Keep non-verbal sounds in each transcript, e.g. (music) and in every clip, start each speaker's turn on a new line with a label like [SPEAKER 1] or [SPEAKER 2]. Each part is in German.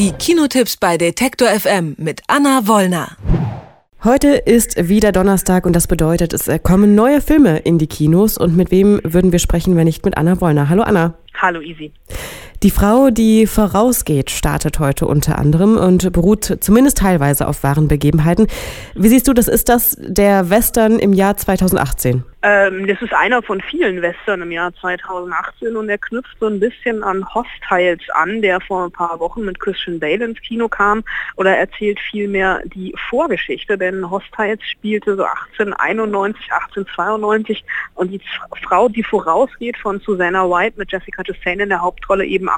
[SPEAKER 1] Die Kinotipps bei Detektor FM mit Anna Wollner.
[SPEAKER 2] Heute ist wieder Donnerstag und das bedeutet, es kommen neue Filme in die Kinos. Und mit wem würden wir sprechen, wenn nicht mit Anna Wollner? Hallo Anna.
[SPEAKER 3] Hallo Easy.
[SPEAKER 2] Die Frau, die vorausgeht, startet heute unter anderem und beruht zumindest teilweise auf wahren Begebenheiten. Wie siehst du, das ist das der Western im Jahr 2018?
[SPEAKER 3] Ähm, das ist einer von vielen Western im Jahr 2018 und er knüpft so ein bisschen an Hostiles an, der vor ein paar Wochen mit Christian Bale ins Kino kam oder erzählt vielmehr die Vorgeschichte, denn Hostiles spielte so 1891, 1892 und die Frau, die vorausgeht von Susanna White mit Jessica Chastain in der Hauptrolle eben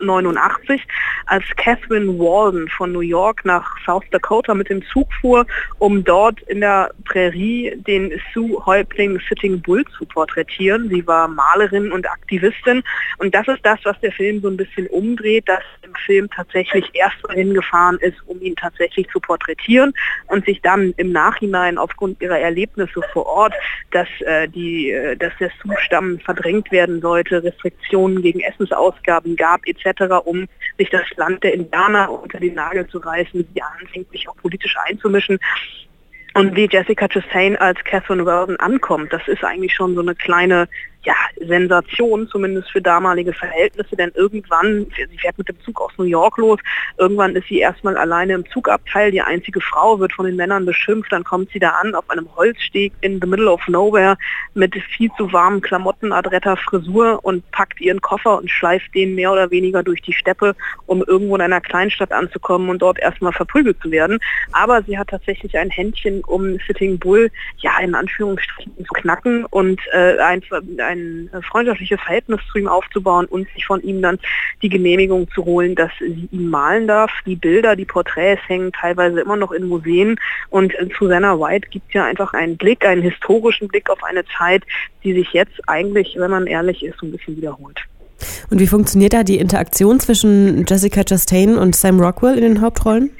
[SPEAKER 3] 1889, als Catherine Walden von New York nach South Dakota mit dem Zug fuhr, um dort in der Prärie den Sioux-Häuptling Sitting Bull zu porträtieren. Sie war Malerin und Aktivistin und das ist das, was der Film so ein bisschen umdreht, dass im Film tatsächlich erst hingefahren ist, um ihn tatsächlich zu porträtieren und sich dann im Nachhinein aufgrund ihrer Erlebnisse vor Ort, dass, äh, die, äh, dass der Sioux-Stamm verdrängt werden sollte, Restriktionen gegen Essensausgaben gab etc., um sich das Land der Indianer unter den Nagel zu reißen, die anfängt, sich auch politisch einzumischen. Und wie Jessica Chastain als Catherine Weldon ankommt, das ist eigentlich schon so eine kleine ja, Sensation, zumindest für damalige Verhältnisse, denn irgendwann, sie fährt mit dem Zug aus New York los, irgendwann ist sie erstmal alleine im Zugabteil, die einzige Frau wird von den Männern beschimpft, dann kommt sie da an auf einem Holzsteg in the middle of nowhere mit viel zu warmen Klamotten, adretter Frisur und packt ihren Koffer und schleift den mehr oder weniger durch die Steppe, um irgendwo in einer Kleinstadt anzukommen und dort erstmal verprügelt zu werden. Aber sie hat tatsächlich ein Händchen, um Sitting Bull, ja, in Anführungsstrichen zu knacken und äh, ein, ein äh, freundschaftliches Verhältnis zu ihm aufzubauen und sich von ihm dann die Genehmigung zu holen, dass sie ihn malen darf. Die Bilder, die Porträts hängen teilweise immer noch in Museen und äh, Susanna White gibt ja einfach einen Blick, einen historischen Blick auf eine Zeit, die sich jetzt eigentlich, wenn man ehrlich ist, so ein bisschen wiederholt.
[SPEAKER 2] Und wie funktioniert da die Interaktion zwischen Jessica Chastain und Sam Rockwell in den Hauptrollen?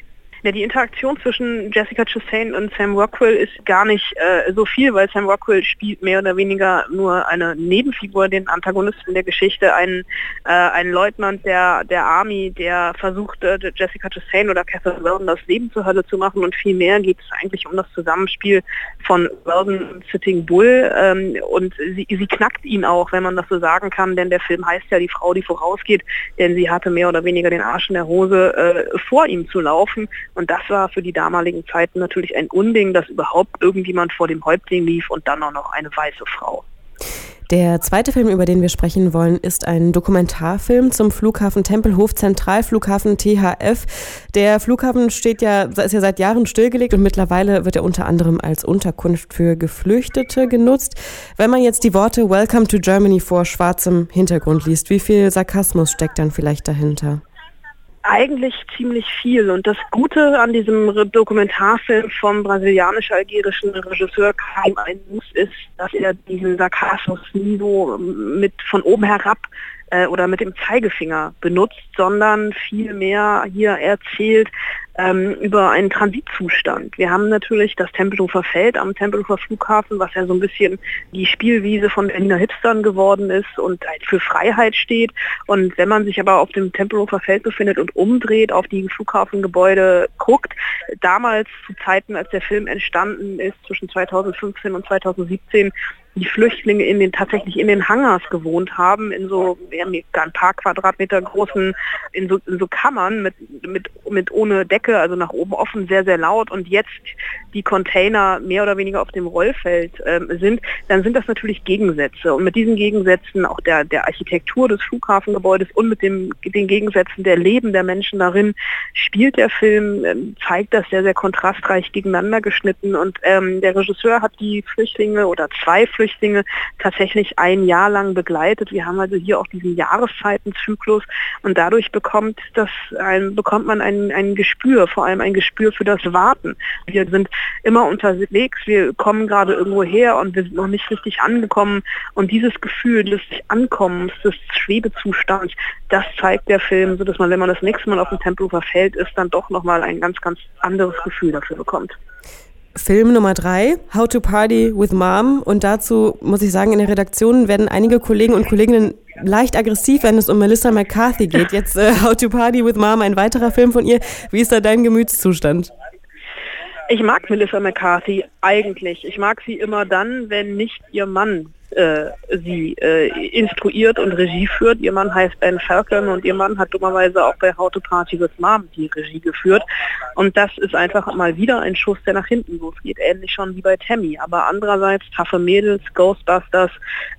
[SPEAKER 3] Ja, die Interaktion zwischen Jessica Chastain und Sam Rockwell ist gar nicht äh, so viel, weil Sam Rockwell spielt mehr oder weniger nur eine Nebenfigur, den Antagonisten der Geschichte, einen, äh, einen Leutnant der, der Army, der versucht, äh, Jessica Chastain oder Catherine Weldon das Leben zur Hölle zu machen. Und viel mehr geht es eigentlich um das Zusammenspiel von Weldon und Sitting Bull. Ähm, und sie, sie knackt ihn auch, wenn man das so sagen kann, denn der Film heißt ja die Frau, die vorausgeht, denn sie hatte mehr oder weniger den Arsch in der Hose, äh, vor ihm zu laufen und das war für die damaligen Zeiten natürlich ein Unding, dass überhaupt irgendjemand vor dem Häuptling lief und dann auch noch eine weiße Frau.
[SPEAKER 2] Der zweite Film, über den wir sprechen wollen, ist ein Dokumentarfilm zum Flughafen Tempelhof Zentralflughafen THF. Der Flughafen steht ja, ist ja seit Jahren stillgelegt und mittlerweile wird er unter anderem als Unterkunft für Geflüchtete genutzt. Wenn man jetzt die Worte Welcome to Germany vor schwarzem Hintergrund liest, wie viel Sarkasmus steckt dann vielleicht dahinter?
[SPEAKER 3] Eigentlich ziemlich viel. Und das Gute an diesem Dokumentarfilm vom brasilianisch-algerischen Regisseur Karim Ainous ist, dass er diesen Sarkasmus nie so mit von oben herab äh, oder mit dem Zeigefinger benutzt, sondern vielmehr hier erzählt, ähm, über einen Transitzustand. Wir haben natürlich das Tempelhofer Feld am Tempelhofer Flughafen, was ja so ein bisschen die Spielwiese von Berliner Hipstern geworden ist und halt für Freiheit steht. Und wenn man sich aber auf dem Tempelhofer Feld befindet und umdreht, auf die Flughafengebäude guckt, damals zu Zeiten, als der Film entstanden ist, zwischen 2015 und 2017, die Flüchtlinge in den tatsächlich in den Hangars gewohnt haben, in so ja, ein paar Quadratmeter großen, in so, in so Kammern mit, mit, mit ohne Decke, also nach oben offen, sehr, sehr laut und jetzt die Container mehr oder weniger auf dem Rollfeld ähm, sind, dann sind das natürlich Gegensätze. Und mit diesen Gegensätzen auch der, der Architektur des Flughafengebäudes und mit dem, den Gegensätzen der Leben der Menschen darin spielt der Film, ähm, zeigt das sehr, sehr kontrastreich gegeneinander geschnitten. Und ähm, der Regisseur hat die Flüchtlinge oder zwei Flüchtlinge Flüchtlinge tatsächlich ein Jahr lang begleitet. Wir haben also hier auch diesen Jahreszeitenzyklus und dadurch bekommt das ein, bekommt man ein, ein Gespür, vor allem ein Gespür für das Warten. Wir sind immer unterwegs, wir kommen gerade irgendwo her und wir sind noch nicht richtig angekommen und dieses Gefühl des Ankommens, des Schwebezustands, das zeigt der Film, so dass man, wenn man das nächste Mal auf dem Tempelhofer Feld ist, dann doch nochmal ein ganz, ganz anderes Gefühl dafür bekommt.
[SPEAKER 2] Film Nummer drei, How to Party with Mom. Und dazu muss ich sagen, in der Redaktion werden einige Kollegen und Kolleginnen leicht aggressiv, wenn es um Melissa McCarthy geht. Jetzt äh, How to Party with Mom, ein weiterer Film von ihr. Wie ist da dein Gemütszustand?
[SPEAKER 3] Ich mag Melissa McCarthy eigentlich. Ich mag sie immer dann, wenn nicht ihr Mann äh, sie äh, instruiert und Regie führt. Ihr Mann heißt Ben Falcon und ihr Mann hat dummerweise auch bei How to Party with Mom die Regie geführt. Und das ist einfach mal wieder ein Schuss, der nach hinten losgeht, ähnlich schon wie bei Tammy. Aber andererseits Taffe Mädels, Ghostbusters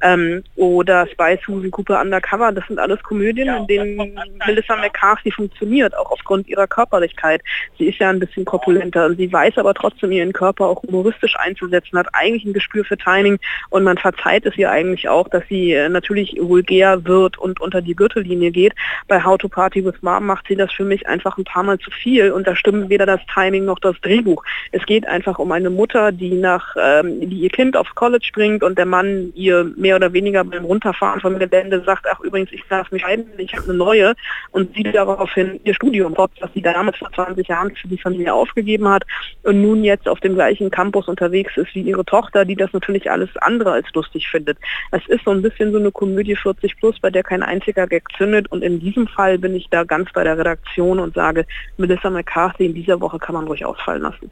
[SPEAKER 3] ähm, oder Spy Susan Cooper Undercover, das sind alles Komödien, in denen Melissa McCarthy funktioniert, auch aufgrund ihrer Körperlichkeit. Sie ist ja ein bisschen korpulenter und sie weiß aber trotzdem ihren Körper auch humoristisch einzusetzen, hat eigentlich ein Gespür für Timing und man verzeiht verzeiht es ihr eigentlich auch, dass sie äh, natürlich vulgär wird und unter die Gürtellinie geht. Bei How to Party with Mom macht sie das für mich einfach ein paar Mal zu viel und da stimmt weder das Timing noch das Drehbuch. Es geht einfach um eine Mutter, die nach, ähm, die ihr Kind aufs College bringt und der Mann ihr mehr oder weniger beim Runterfahren vom Gelände sagt, ach übrigens, ich darf mich ein, ich habe eine neue und sie daraufhin ihr Studium trotz, was sie damals vor 20 Jahren für die Familie aufgegeben hat und nun jetzt auf dem gleichen Campus unterwegs ist wie ihre Tochter, die das natürlich alles andere als lustig findet. Es ist so ein bisschen so eine Komödie 40 plus, bei der kein einziger Gag zündet und in diesem Fall bin ich da ganz bei der Redaktion und sage, Melissa McCarthy in dieser Woche kann man ruhig ausfallen lassen.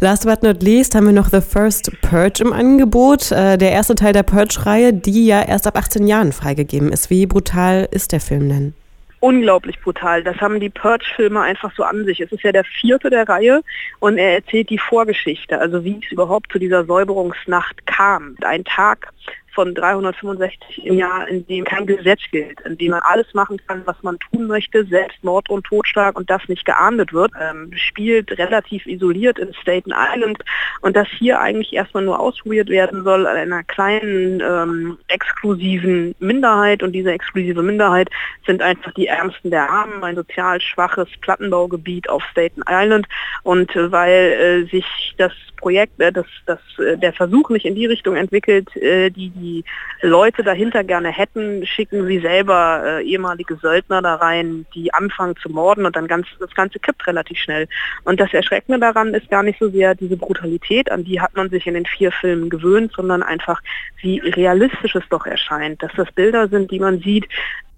[SPEAKER 2] Last but not least haben wir noch The First Purge im Angebot. Äh, der erste Teil der Purge-Reihe, die ja erst ab 18 Jahren freigegeben ist. Wie brutal ist der Film denn?
[SPEAKER 3] Unglaublich brutal. Das haben die Purge-Filme einfach so an sich. Es ist ja der vierte der Reihe und er erzählt die Vorgeschichte, also wie es überhaupt zu dieser Säuberungsnacht kam. Ein Tag, von 365 im Jahr, in dem kein Gesetz gilt, in dem man alles machen kann, was man tun möchte, selbst Mord und Totschlag und das nicht geahndet wird, ähm, spielt relativ isoliert in Staten Island. Und das hier eigentlich erstmal nur ausprobiert werden soll an einer kleinen ähm, exklusiven Minderheit. Und diese exklusive Minderheit sind einfach die Ärmsten der Armen, ein sozial schwaches Plattenbaugebiet auf Staten Island. Und äh, weil äh, sich das Projekt, äh, das, das, äh, der Versuch nicht in die Richtung entwickelt, äh, die die Leute dahinter gerne hätten, schicken sie selber äh, ehemalige Söldner da rein, die anfangen zu morden und dann ganz, das Ganze kippt relativ schnell. Und das Erschreckende daran ist gar nicht so sehr diese Brutalität, an die hat man sich in den vier Filmen gewöhnt, sondern einfach, wie realistisch es doch erscheint, dass das Bilder sind, die man sieht,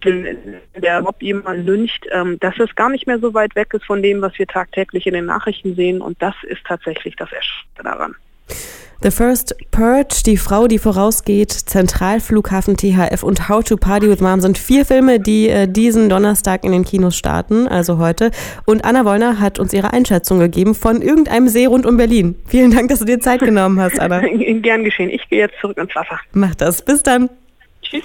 [SPEAKER 3] der Mob jemand lyncht, ähm, dass es gar nicht mehr so weit weg ist von dem, was wir tagtäglich in den Nachrichten sehen. Und das ist tatsächlich das Erschreckende daran.
[SPEAKER 2] The First Purge, Die Frau, die vorausgeht, Zentralflughafen THF und How to Party with Mom sind vier Filme, die äh, diesen Donnerstag in den Kinos starten, also heute. Und Anna Wollner hat uns ihre Einschätzung gegeben von irgendeinem See rund um Berlin. Vielen Dank, dass du dir Zeit genommen hast, Anna. (laughs)
[SPEAKER 3] Gern geschehen. Ich gehe jetzt zurück ins Wasser.
[SPEAKER 2] Mach das. Bis dann.
[SPEAKER 1] Tschüss.